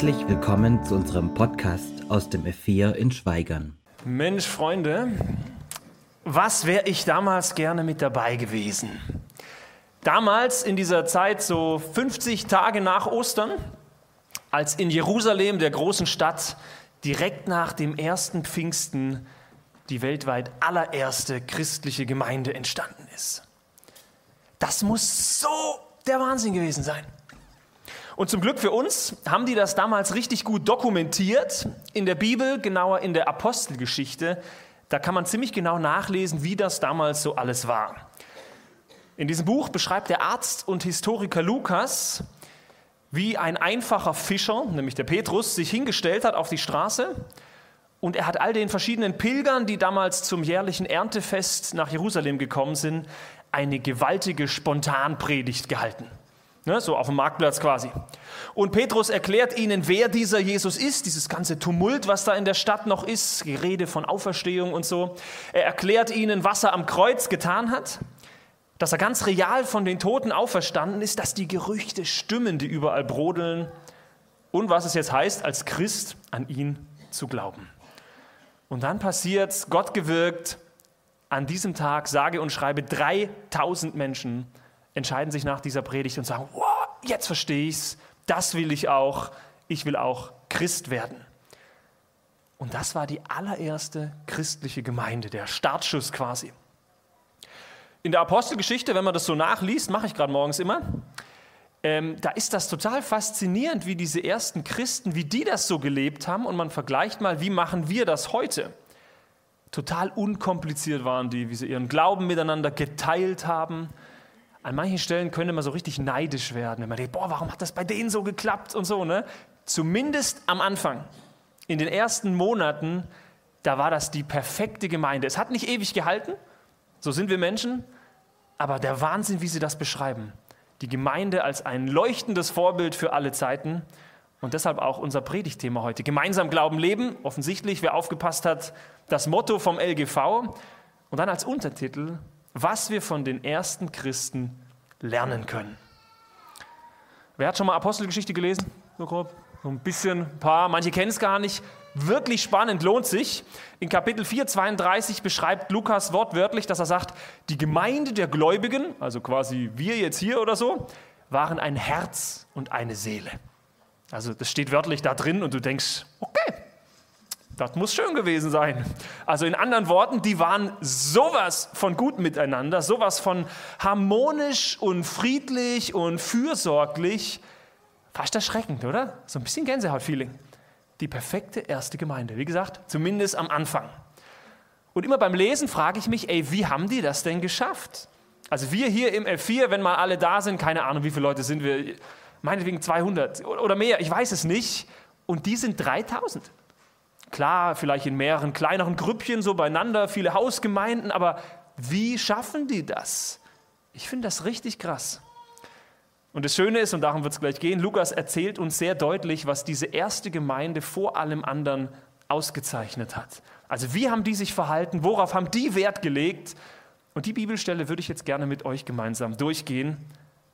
Herzlich willkommen zu unserem Podcast aus dem F4 in Schweigern. Mensch, Freunde, was wäre ich damals gerne mit dabei gewesen? Damals in dieser Zeit, so 50 Tage nach Ostern, als in Jerusalem, der großen Stadt, direkt nach dem ersten Pfingsten die weltweit allererste christliche Gemeinde entstanden ist. Das muss so der Wahnsinn gewesen sein. Und zum Glück für uns haben die das damals richtig gut dokumentiert in der Bibel, genauer in der Apostelgeschichte. Da kann man ziemlich genau nachlesen, wie das damals so alles war. In diesem Buch beschreibt der Arzt und Historiker Lukas, wie ein einfacher Fischer, nämlich der Petrus, sich hingestellt hat auf die Straße und er hat all den verschiedenen Pilgern, die damals zum jährlichen Erntefest nach Jerusalem gekommen sind, eine gewaltige Spontanpredigt gehalten. Ne, so auf dem Marktplatz quasi. Und Petrus erklärt ihnen, wer dieser Jesus ist, dieses ganze Tumult, was da in der Stadt noch ist, die Rede von Auferstehung und so. Er erklärt ihnen, was er am Kreuz getan hat, dass er ganz real von den Toten auferstanden ist, dass die Gerüchte stimmen, die überall brodeln und was es jetzt heißt, als Christ an ihn zu glauben. Und dann passiert, Gott gewirkt, an diesem Tag, sage und schreibe, 3000 Menschen entscheiden sich nach dieser Predigt und sagen, wow, jetzt verstehe ich es, das will ich auch, ich will auch Christ werden. Und das war die allererste christliche Gemeinde, der Startschuss quasi. In der Apostelgeschichte, wenn man das so nachliest, mache ich gerade morgens immer, ähm, da ist das total faszinierend, wie diese ersten Christen, wie die das so gelebt haben und man vergleicht mal, wie machen wir das heute. Total unkompliziert waren die, wie sie ihren Glauben miteinander geteilt haben, an manchen Stellen könnte man so richtig neidisch werden, wenn man denkt, boah, warum hat das bei denen so geklappt und so, ne? Zumindest am Anfang, in den ersten Monaten, da war das die perfekte Gemeinde. Es hat nicht ewig gehalten, so sind wir Menschen, aber der Wahnsinn, wie sie das beschreiben. Die Gemeinde als ein leuchtendes Vorbild für alle Zeiten und deshalb auch unser Predigtthema heute. Gemeinsam Glauben leben, offensichtlich, wer aufgepasst hat, das Motto vom LGV und dann als Untertitel was wir von den ersten Christen lernen können. Wer hat schon mal Apostelgeschichte gelesen? So grob? So ein bisschen, ein paar, manche kennen es gar nicht. Wirklich spannend, lohnt sich. In Kapitel 4, 32 beschreibt Lukas wortwörtlich, dass er sagt, die Gemeinde der Gläubigen, also quasi wir jetzt hier oder so, waren ein Herz und eine Seele. Also das steht wörtlich da drin und du denkst, okay, das muss schön gewesen sein. Also in anderen Worten, die waren sowas von gut miteinander, sowas von harmonisch und friedlich und fürsorglich. Fast erschreckend, oder? So ein bisschen Gänsehaut-Feeling. Die perfekte erste Gemeinde. Wie gesagt, zumindest am Anfang. Und immer beim Lesen frage ich mich, ey, wie haben die das denn geschafft? Also wir hier im F4, wenn mal alle da sind, keine Ahnung, wie viele Leute sind wir, meinetwegen 200 oder mehr, ich weiß es nicht. Und die sind 3000. Klar, vielleicht in mehreren kleineren Grüppchen so beieinander, viele Hausgemeinden, aber wie schaffen die das? Ich finde das richtig krass. Und das Schöne ist, und darum wird es gleich gehen, Lukas erzählt uns sehr deutlich, was diese erste Gemeinde vor allem anderen ausgezeichnet hat. Also wie haben die sich verhalten, worauf haben die Wert gelegt? Und die Bibelstelle würde ich jetzt gerne mit euch gemeinsam durchgehen.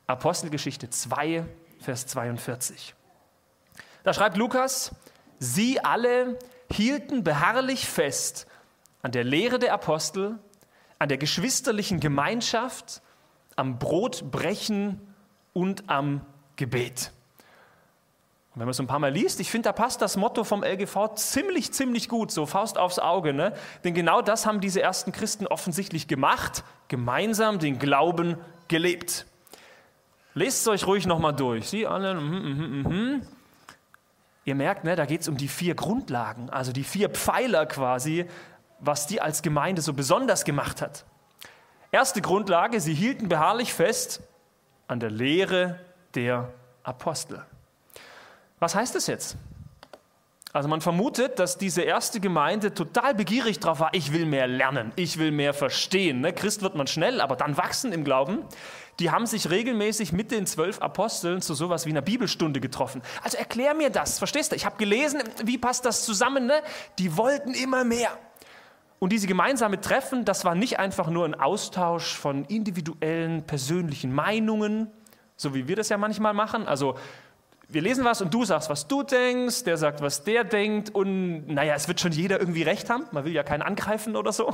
Apostelgeschichte 2, Vers 42. Da schreibt Lukas, sie alle hielten beharrlich fest an der Lehre der Apostel, an der geschwisterlichen Gemeinschaft, am Brotbrechen und am Gebet. Und wenn man es ein paar Mal liest, ich finde, da passt das Motto vom LGV ziemlich, ziemlich gut, so Faust aufs Auge. Ne? Denn genau das haben diese ersten Christen offensichtlich gemacht, gemeinsam den Glauben gelebt. Lest es euch ruhig nochmal durch. Sie alle, mm, mm, mm, Ihr merkt, ne, da geht es um die vier Grundlagen, also die vier Pfeiler quasi, was die als Gemeinde so besonders gemacht hat. Erste Grundlage, sie hielten beharrlich fest an der Lehre der Apostel. Was heißt das jetzt? Also man vermutet, dass diese erste Gemeinde total begierig darauf war, ich will mehr lernen, ich will mehr verstehen. Ne? Christ wird man schnell, aber dann wachsen im Glauben die haben sich regelmäßig mit den zwölf Aposteln zu sowas wie einer Bibelstunde getroffen. Also erklär mir das, verstehst du? Ich habe gelesen, wie passt das zusammen? Ne? Die wollten immer mehr. Und diese gemeinsame Treffen, das war nicht einfach nur ein Austausch von individuellen, persönlichen Meinungen, so wie wir das ja manchmal machen. Also wir lesen was und du sagst, was du denkst, der sagt, was der denkt und naja, es wird schon jeder irgendwie recht haben, man will ja keinen angreifen oder so,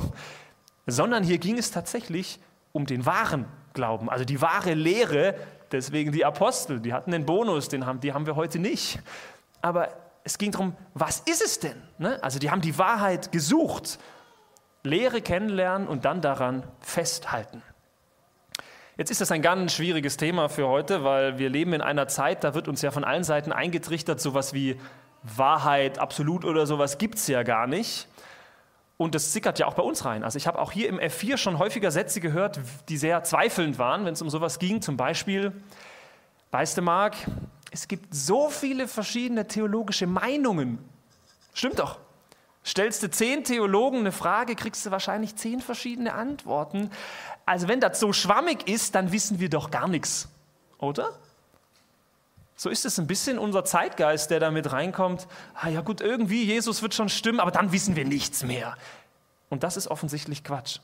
sondern hier ging es tatsächlich um den wahren Glauben, also die wahre Lehre, deswegen die Apostel, die hatten den Bonus, den haben, die haben wir heute nicht. Aber es ging darum, was ist es denn? Ne? Also die haben die Wahrheit gesucht, Lehre kennenlernen und dann daran festhalten. Jetzt ist das ein ganz schwieriges Thema für heute, weil wir leben in einer Zeit, da wird uns ja von allen Seiten eingetrichtert, sowas wie Wahrheit, absolut oder sowas gibt es ja gar nicht. Und das sickert ja auch bei uns rein. Also ich habe auch hier im F4 schon häufiger Sätze gehört, die sehr zweifelnd waren, wenn es um sowas ging. Zum Beispiel, weißt du, Marc, es gibt so viele verschiedene theologische Meinungen. Stimmt doch. Stellst du zehn Theologen eine Frage, kriegst du wahrscheinlich zehn verschiedene Antworten. Also wenn das so schwammig ist, dann wissen wir doch gar nichts, oder? So ist es ein bisschen unser Zeitgeist, der da mit reinkommt. Ah ja gut, irgendwie, Jesus wird schon stimmen, aber dann wissen wir nichts mehr. Und das ist offensichtlich Quatsch.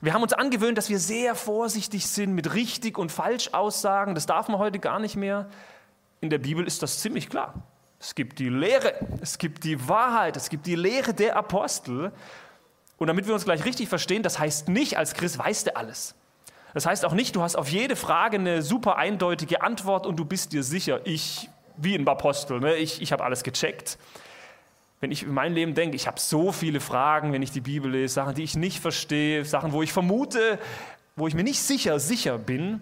Wir haben uns angewöhnt, dass wir sehr vorsichtig sind mit richtig und falsch Aussagen. Das darf man heute gar nicht mehr. In der Bibel ist das ziemlich klar. Es gibt die Lehre, es gibt die Wahrheit, es gibt die Lehre der Apostel. Und damit wir uns gleich richtig verstehen, das heißt nicht, als Christ weißt du alles. Das heißt auch nicht, du hast auf jede Frage eine super eindeutige Antwort und du bist dir sicher, ich, wie ein Apostel, ne, ich, ich habe alles gecheckt. Wenn ich in mein Leben denke, ich habe so viele Fragen, wenn ich die Bibel lese, Sachen, die ich nicht verstehe, Sachen, wo ich vermute, wo ich mir nicht sicher, sicher bin,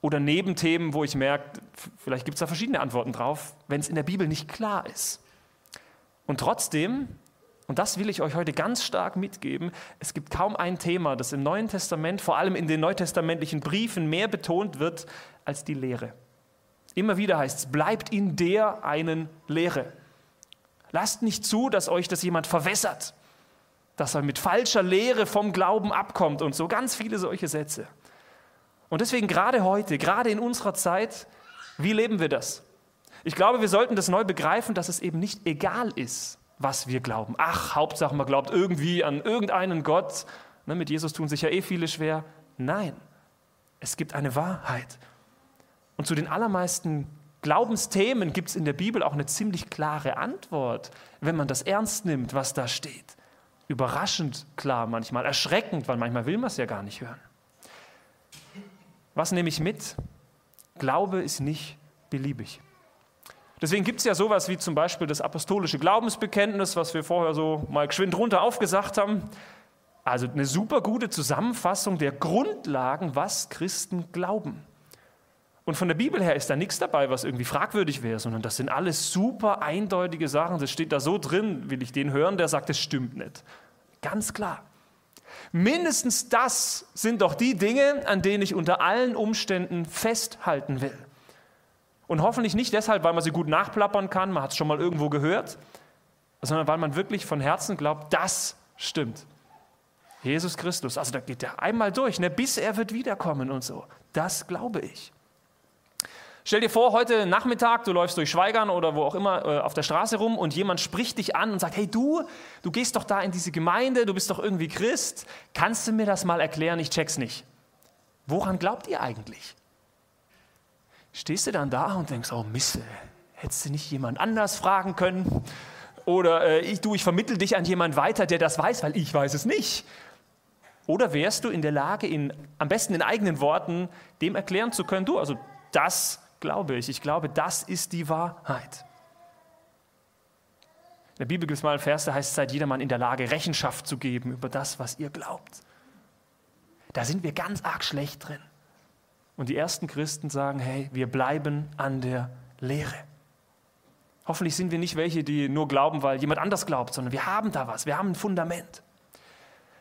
oder Nebenthemen, wo ich merke, vielleicht gibt es da verschiedene Antworten drauf, wenn es in der Bibel nicht klar ist. Und trotzdem und das will ich euch heute ganz stark mitgeben. Es gibt kaum ein Thema, das im Neuen Testament, vor allem in den neutestamentlichen Briefen, mehr betont wird als die Lehre. Immer wieder heißt es, bleibt in der einen Lehre. Lasst nicht zu, dass euch das jemand verwässert, dass er mit falscher Lehre vom Glauben abkommt und so ganz viele solche Sätze. Und deswegen gerade heute, gerade in unserer Zeit, wie leben wir das? Ich glaube, wir sollten das neu begreifen, dass es eben nicht egal ist, was wir glauben. Ach, Hauptsache man glaubt irgendwie an irgendeinen Gott. Ne, mit Jesus tun sich ja eh viele schwer. Nein, es gibt eine Wahrheit. Und zu den allermeisten Glaubensthemen gibt es in der Bibel auch eine ziemlich klare Antwort, wenn man das ernst nimmt, was da steht. Überraschend klar manchmal, erschreckend, weil manchmal will man es ja gar nicht hören. Was nehme ich mit? Glaube ist nicht beliebig. Deswegen gibt es ja sowas wie zum Beispiel das apostolische Glaubensbekenntnis, was wir vorher so mal geschwind runter aufgesagt haben. Also eine super gute Zusammenfassung der Grundlagen, was Christen glauben. Und von der Bibel her ist da nichts dabei, was irgendwie fragwürdig wäre, sondern das sind alles super eindeutige Sachen. Das steht da so drin, will ich den hören, der sagt, es stimmt nicht. Ganz klar. Mindestens das sind doch die Dinge, an denen ich unter allen Umständen festhalten will. Und hoffentlich nicht deshalb, weil man sie gut nachplappern kann, man hat es schon mal irgendwo gehört, sondern weil man wirklich von Herzen glaubt, das stimmt. Jesus Christus, also da geht er einmal durch, ne, bis er wird wiederkommen und so. Das glaube ich. Stell dir vor, heute Nachmittag, du läufst durch Schweigern oder wo auch immer äh, auf der Straße rum und jemand spricht dich an und sagt, hey du, du gehst doch da in diese Gemeinde, du bist doch irgendwie Christ, kannst du mir das mal erklären, ich check's nicht. Woran glaubt ihr eigentlich? stehst du dann da und denkst, oh Mist, hättest du nicht jemand anders fragen können? Oder äh, ich, du, ich vermittel dich an jemand weiter, der das weiß, weil ich weiß es nicht. Oder wärst du in der Lage, in, am besten in eigenen Worten dem erklären zu können, du, also das glaube ich. Ich glaube, das ist die Wahrheit. In der Bibel gibt es mal einen Vers, der heißt, seid jedermann in der Lage, Rechenschaft zu geben über das, was ihr glaubt. Da sind wir ganz arg schlecht drin. Und die ersten Christen sagen, hey, wir bleiben an der Lehre. Hoffentlich sind wir nicht welche, die nur glauben, weil jemand anders glaubt, sondern wir haben da was, wir haben ein Fundament.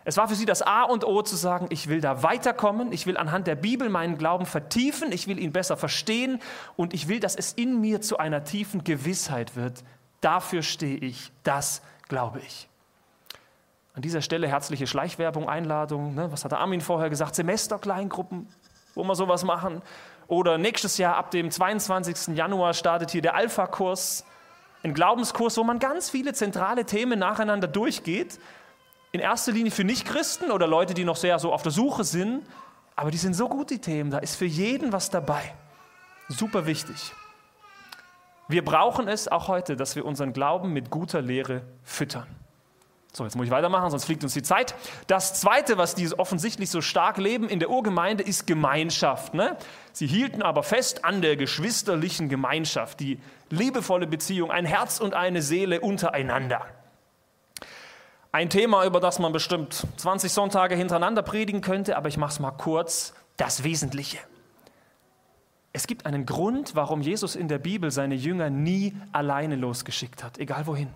Es war für sie das A und O zu sagen, ich will da weiterkommen, ich will anhand der Bibel meinen Glauben vertiefen, ich will ihn besser verstehen und ich will, dass es in mir zu einer tiefen Gewissheit wird. Dafür stehe ich, das glaube ich. An dieser Stelle herzliche Schleichwerbung, Einladung. Ne? Was hat der Armin vorher gesagt? Semesterkleingruppen, wo wir sowas machen. Oder nächstes Jahr ab dem 22. Januar startet hier der Alpha-Kurs, ein Glaubenskurs, wo man ganz viele zentrale Themen nacheinander durchgeht. In erster Linie für Nichtchristen oder Leute, die noch sehr so auf der Suche sind. Aber die sind so gut, die Themen. Da ist für jeden was dabei. Super wichtig. Wir brauchen es auch heute, dass wir unseren Glauben mit guter Lehre füttern. So, jetzt muss ich weitermachen, sonst fliegt uns die Zeit. Das Zweite, was die offensichtlich so stark leben in der Urgemeinde, ist Gemeinschaft. Ne? Sie hielten aber fest an der geschwisterlichen Gemeinschaft, die liebevolle Beziehung, ein Herz und eine Seele untereinander. Ein Thema, über das man bestimmt 20 Sonntage hintereinander predigen könnte, aber ich mache es mal kurz. Das Wesentliche. Es gibt einen Grund, warum Jesus in der Bibel seine Jünger nie alleine losgeschickt hat, egal wohin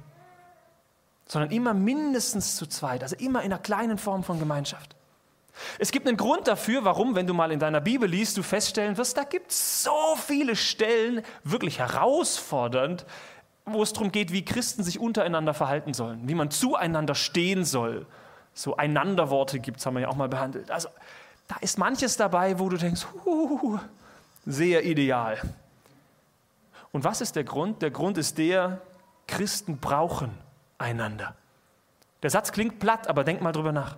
sondern immer mindestens zu zweit, also immer in einer kleinen Form von Gemeinschaft. Es gibt einen Grund dafür, warum, wenn du mal in deiner Bibel liest, du feststellen wirst, da gibt es so viele Stellen, wirklich herausfordernd, wo es darum geht, wie Christen sich untereinander verhalten sollen, wie man zueinander stehen soll. So Einanderworte gibt es, haben wir ja auch mal behandelt. Also da ist manches dabei, wo du denkst, uh, sehr ideal. Und was ist der Grund? Der Grund ist der, Christen brauchen einander. Der Satz klingt platt, aber denk mal drüber nach.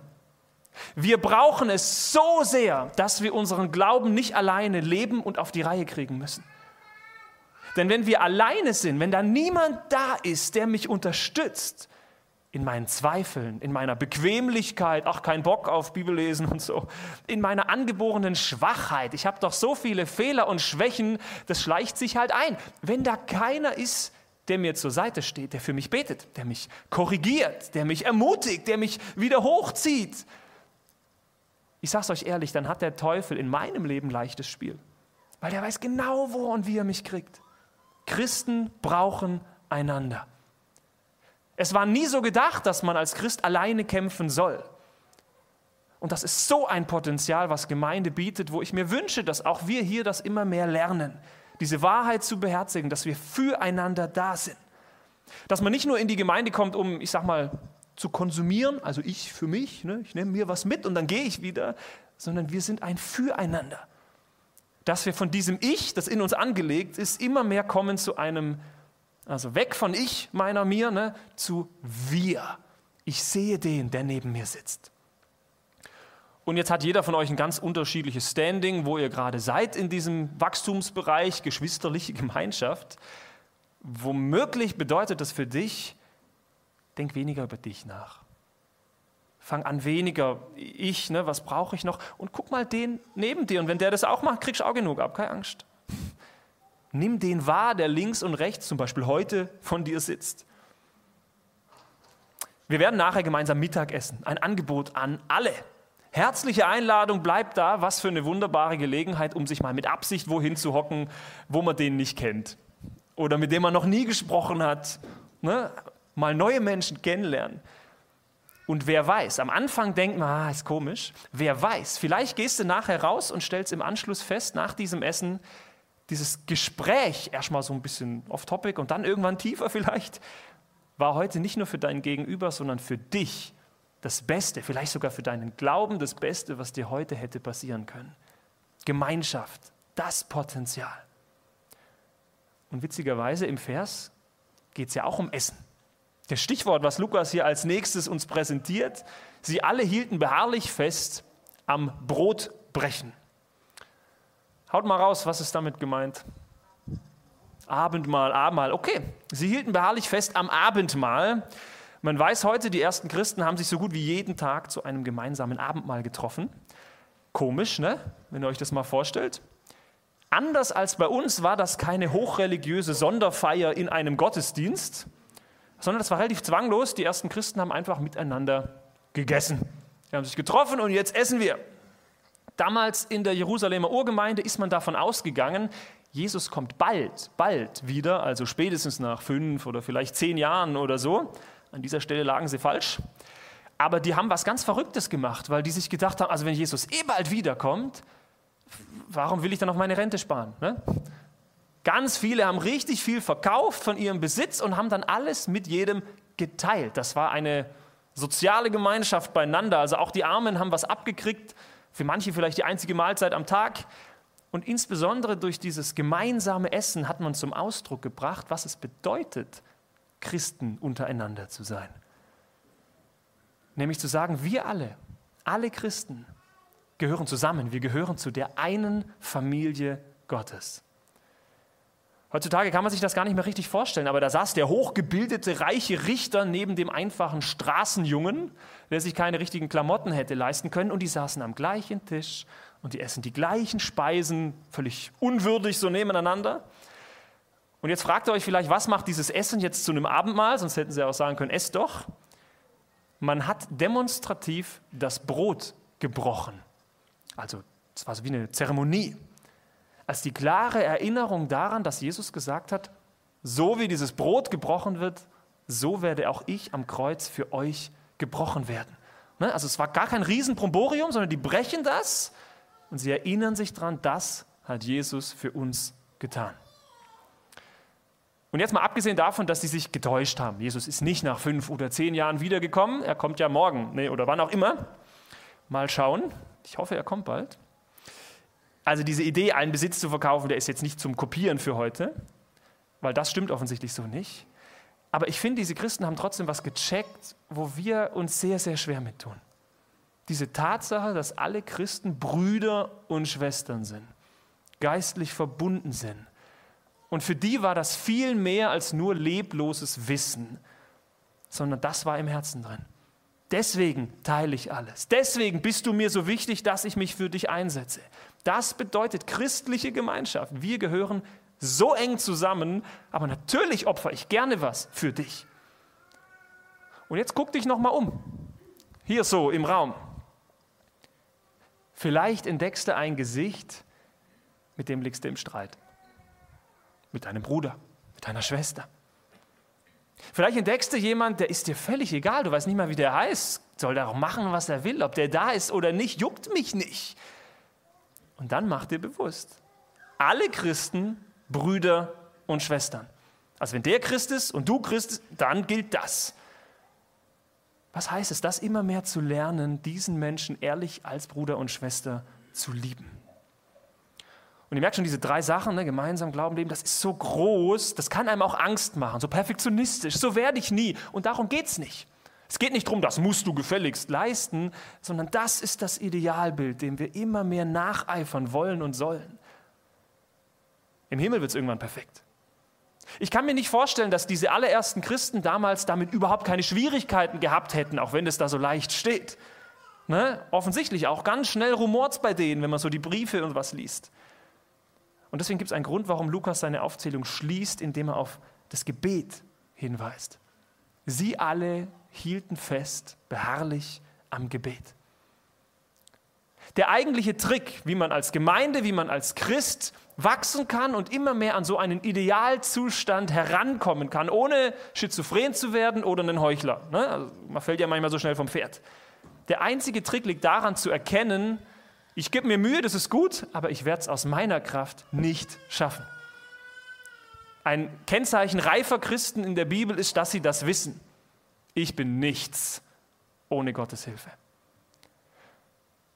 Wir brauchen es so sehr, dass wir unseren Glauben nicht alleine leben und auf die Reihe kriegen müssen. Denn wenn wir alleine sind, wenn da niemand da ist, der mich unterstützt, in meinen Zweifeln, in meiner Bequemlichkeit, ach kein Bock auf Bibellesen und so, in meiner angeborenen Schwachheit, ich habe doch so viele Fehler und Schwächen, das schleicht sich halt ein. Wenn da keiner ist, der mir zur Seite steht, der für mich betet, der mich korrigiert, der mich ermutigt, der mich wieder hochzieht. Ich sage es euch ehrlich, dann hat der Teufel in meinem Leben leichtes Spiel, weil er weiß genau, wo und wie er mich kriegt. Christen brauchen einander. Es war nie so gedacht, dass man als Christ alleine kämpfen soll. Und das ist so ein Potenzial, was Gemeinde bietet, wo ich mir wünsche, dass auch wir hier das immer mehr lernen diese Wahrheit zu beherzigen, dass wir füreinander da sind. Dass man nicht nur in die Gemeinde kommt, um, ich sag mal, zu konsumieren, also ich für mich, ne, ich nehme mir was mit und dann gehe ich wieder, sondern wir sind ein Füreinander. Dass wir von diesem Ich, das in uns angelegt ist, immer mehr kommen zu einem, also weg von ich, meiner, mir, ne, zu wir. Ich sehe den, der neben mir sitzt. Und jetzt hat jeder von euch ein ganz unterschiedliches Standing, wo ihr gerade seid in diesem Wachstumsbereich, geschwisterliche Gemeinschaft. Womöglich bedeutet das für dich, denk weniger über dich nach. Fang an weniger, ich, ne, was brauche ich noch? Und guck mal den neben dir. Und wenn der das auch macht, kriegst du auch genug ab, keine Angst. Nimm den wahr, der links und rechts zum Beispiel heute von dir sitzt. Wir werden nachher gemeinsam Mittag essen. Ein Angebot an alle. Herzliche Einladung bleibt da. Was für eine wunderbare Gelegenheit, um sich mal mit Absicht wohin zu hocken, wo man den nicht kennt oder mit dem man noch nie gesprochen hat. Ne? Mal neue Menschen kennenlernen. Und wer weiß, am Anfang denkt man, ah, ist komisch. Wer weiß, vielleicht gehst du nachher raus und stellst im Anschluss fest, nach diesem Essen, dieses Gespräch, erstmal so ein bisschen off-topic und dann irgendwann tiefer vielleicht, war heute nicht nur für dein Gegenüber, sondern für dich das Beste, vielleicht sogar für deinen Glauben das Beste, was dir heute hätte passieren können. Gemeinschaft, das Potenzial. Und witzigerweise im Vers geht es ja auch um Essen. Das Stichwort, was Lukas hier als nächstes uns präsentiert, sie alle hielten beharrlich fest am Brotbrechen. Haut mal raus, was ist damit gemeint? Abendmahl, Abendmahl. Okay, sie hielten beharrlich fest am Abendmahl. Man weiß heute, die ersten Christen haben sich so gut wie jeden Tag zu einem gemeinsamen Abendmahl getroffen. Komisch, ne? wenn ihr euch das mal vorstellt. Anders als bei uns war das keine hochreligiöse Sonderfeier in einem Gottesdienst, sondern das war relativ zwanglos. Die ersten Christen haben einfach miteinander gegessen. Sie haben sich getroffen und jetzt essen wir. Damals in der Jerusalemer Urgemeinde ist man davon ausgegangen, Jesus kommt bald, bald wieder, also spätestens nach fünf oder vielleicht zehn Jahren oder so. An dieser Stelle lagen sie falsch. Aber die haben was ganz Verrücktes gemacht, weil die sich gedacht haben, also wenn Jesus eh bald wiederkommt, warum will ich dann auf meine Rente sparen? Ne? Ganz viele haben richtig viel verkauft von ihrem Besitz und haben dann alles mit jedem geteilt. Das war eine soziale Gemeinschaft beieinander. Also auch die Armen haben was abgekriegt, für manche vielleicht die einzige Mahlzeit am Tag. Und insbesondere durch dieses gemeinsame Essen hat man zum Ausdruck gebracht, was es bedeutet, Christen untereinander zu sein. Nämlich zu sagen, wir alle, alle Christen gehören zusammen, wir gehören zu der einen Familie Gottes. Heutzutage kann man sich das gar nicht mehr richtig vorstellen, aber da saß der hochgebildete, reiche Richter neben dem einfachen Straßenjungen, der sich keine richtigen Klamotten hätte leisten können, und die saßen am gleichen Tisch und die essen die gleichen Speisen, völlig unwürdig so nebeneinander. Und jetzt fragt ihr euch vielleicht, was macht dieses Essen jetzt zu einem Abendmahl? Sonst hätten sie auch sagen können, esst doch. Man hat demonstrativ das Brot gebrochen. Also es war so wie eine Zeremonie als die klare Erinnerung daran, dass Jesus gesagt hat, so wie dieses Brot gebrochen wird, so werde auch ich am Kreuz für euch gebrochen werden. Ne? Also es war gar kein Riesenpromborium, sondern die brechen das und sie erinnern sich daran, das hat Jesus für uns getan. Und jetzt mal abgesehen davon, dass sie sich getäuscht haben. Jesus ist nicht nach fünf oder zehn Jahren wiedergekommen. Er kommt ja morgen nee, oder wann auch immer. Mal schauen. Ich hoffe, er kommt bald. Also diese Idee, einen Besitz zu verkaufen, der ist jetzt nicht zum Kopieren für heute, weil das stimmt offensichtlich so nicht. Aber ich finde, diese Christen haben trotzdem was gecheckt, wo wir uns sehr, sehr schwer mit tun. Diese Tatsache, dass alle Christen Brüder und Schwestern sind, geistlich verbunden sind. Und für die war das viel mehr als nur lebloses Wissen, sondern das war im Herzen drin. Deswegen teile ich alles. Deswegen bist du mir so wichtig, dass ich mich für dich einsetze. Das bedeutet christliche Gemeinschaft. Wir gehören so eng zusammen, aber natürlich opfer ich gerne was für dich. Und jetzt guck dich noch mal um. Hier so im Raum. Vielleicht entdeckst du ein Gesicht, mit dem liegst du im Streit. Mit deinem Bruder, mit deiner Schwester. Vielleicht entdeckst du jemanden, der ist dir völlig egal, du weißt nicht mal, wie der heißt, soll der auch machen, was er will, ob der da ist oder nicht, juckt mich nicht. Und dann mach dir bewusst, alle Christen, Brüder und Schwestern. Also wenn der Christ ist und du Christ, dann gilt das. Was heißt es, das immer mehr zu lernen, diesen Menschen ehrlich als Bruder und Schwester zu lieben? Und ihr merkt schon, diese drei Sachen, ne, gemeinsam Glauben, Leben, das ist so groß, das kann einem auch Angst machen, so perfektionistisch, so werde ich nie. Und darum geht es nicht. Es geht nicht darum, das musst du gefälligst leisten, sondern das ist das Idealbild, dem wir immer mehr nacheifern wollen und sollen. Im Himmel wird es irgendwann perfekt. Ich kann mir nicht vorstellen, dass diese allerersten Christen damals damit überhaupt keine Schwierigkeiten gehabt hätten, auch wenn es da so leicht steht. Ne? Offensichtlich auch ganz schnell rumort bei denen, wenn man so die Briefe und was liest. Und deswegen gibt es einen Grund, warum Lukas seine Aufzählung schließt, indem er auf das Gebet hinweist. Sie alle hielten fest, beharrlich am Gebet. Der eigentliche Trick, wie man als Gemeinde, wie man als Christ wachsen kann und immer mehr an so einen Idealzustand herankommen kann, ohne schizophren zu werden oder einen Heuchler. Ne? Also man fällt ja manchmal so schnell vom Pferd. Der einzige Trick liegt daran zu erkennen, ich gebe mir Mühe, das ist gut, aber ich werde es aus meiner Kraft nicht schaffen. Ein Kennzeichen reifer Christen in der Bibel ist, dass sie das wissen. Ich bin nichts ohne Gottes Hilfe.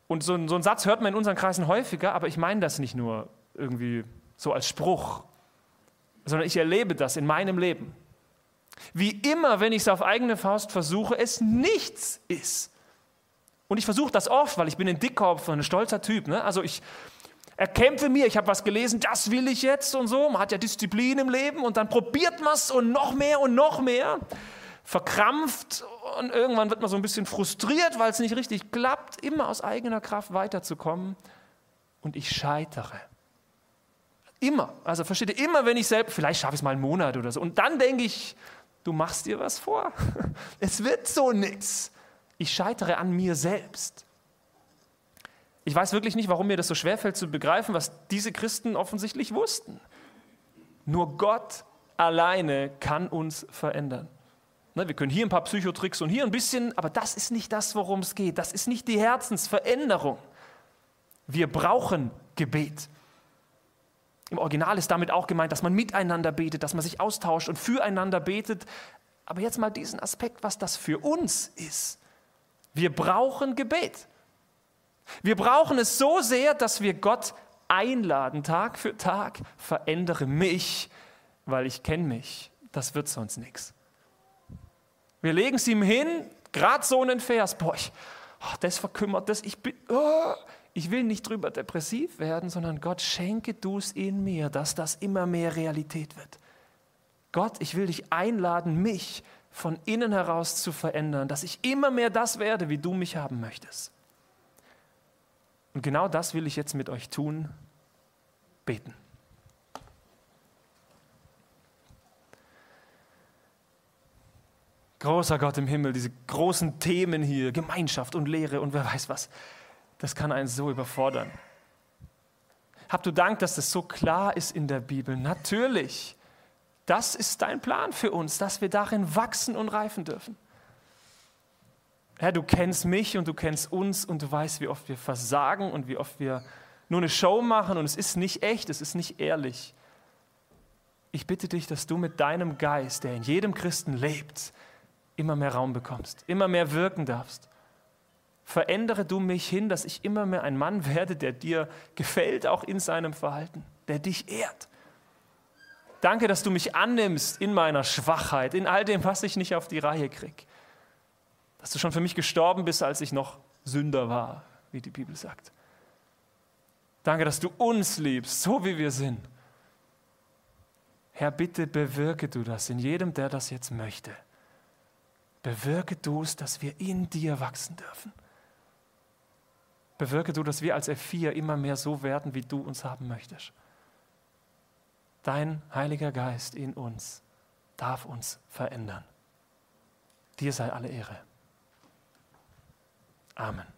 Und so, so einen Satz hört man in unseren Kreisen häufiger, aber ich meine das nicht nur irgendwie so als Spruch, sondern ich erlebe das in meinem Leben. Wie immer, wenn ich es auf eigene Faust versuche, es nichts ist. Und ich versuche das oft, weil ich bin ein Dickkopf, ein stolzer Typ. Ne? Also ich erkämpfe mir, ich habe was gelesen, das will ich jetzt und so. Man hat ja Disziplin im Leben und dann probiert man es und noch mehr und noch mehr. Verkrampft und irgendwann wird man so ein bisschen frustriert, weil es nicht richtig klappt, immer aus eigener Kraft weiterzukommen. Und ich scheitere. Immer. Also versteht ihr, immer wenn ich selbst, vielleicht schaffe ich es mal einen Monat oder so. Und dann denke ich, du machst dir was vor. Es wird so nichts ich scheitere an mir selbst. Ich weiß wirklich nicht, warum mir das so schwerfällt zu begreifen, was diese Christen offensichtlich wussten. Nur Gott alleine kann uns verändern. Ne, wir können hier ein paar Psychotricks und hier ein bisschen, aber das ist nicht das, worum es geht. Das ist nicht die Herzensveränderung. Wir brauchen Gebet. Im Original ist damit auch gemeint, dass man miteinander betet, dass man sich austauscht und füreinander betet. Aber jetzt mal diesen Aspekt, was das für uns ist. Wir brauchen Gebet. Wir brauchen es so sehr, dass wir Gott einladen, Tag für Tag, verändere mich, weil ich kenne mich. Das wird sonst nichts. Wir legen es ihm hin, gerade so einen Vers, boah, ich, oh, das verkümmert, das, ich bin, oh, Ich will nicht drüber depressiv werden, sondern Gott, schenke du es in mir, dass das immer mehr Realität wird. Gott, ich will dich einladen, mich von innen heraus zu verändern, dass ich immer mehr das werde, wie du mich haben möchtest. Und genau das will ich jetzt mit euch tun, beten. Großer Gott im Himmel, diese großen Themen hier, Gemeinschaft und Lehre und wer weiß was, das kann einen so überfordern. Hab du Dank, dass das so klar ist in der Bibel. Natürlich, das ist dein Plan für uns, dass wir darin wachsen und reifen dürfen. Herr, du kennst mich und du kennst uns und du weißt, wie oft wir versagen und wie oft wir nur eine Show machen und es ist nicht echt, es ist nicht ehrlich. Ich bitte dich, dass du mit deinem Geist, der in jedem Christen lebt, immer mehr Raum bekommst, immer mehr wirken darfst. Verändere du mich hin, dass ich immer mehr ein Mann werde, der dir gefällt, auch in seinem Verhalten, der dich ehrt. Danke, dass du mich annimmst in meiner Schwachheit, in all dem, was ich nicht auf die Reihe kriege. Dass du schon für mich gestorben bist, als ich noch Sünder war, wie die Bibel sagt. Danke, dass du uns liebst, so wie wir sind. Herr, bitte bewirke du das in jedem, der das jetzt möchte bewirke du es, dass wir in dir wachsen dürfen. Bewirke du, dass wir als F4 immer mehr so werden, wie du uns haben möchtest. Dein Heiliger Geist in uns darf uns verändern. Dir sei alle Ehre. Amen.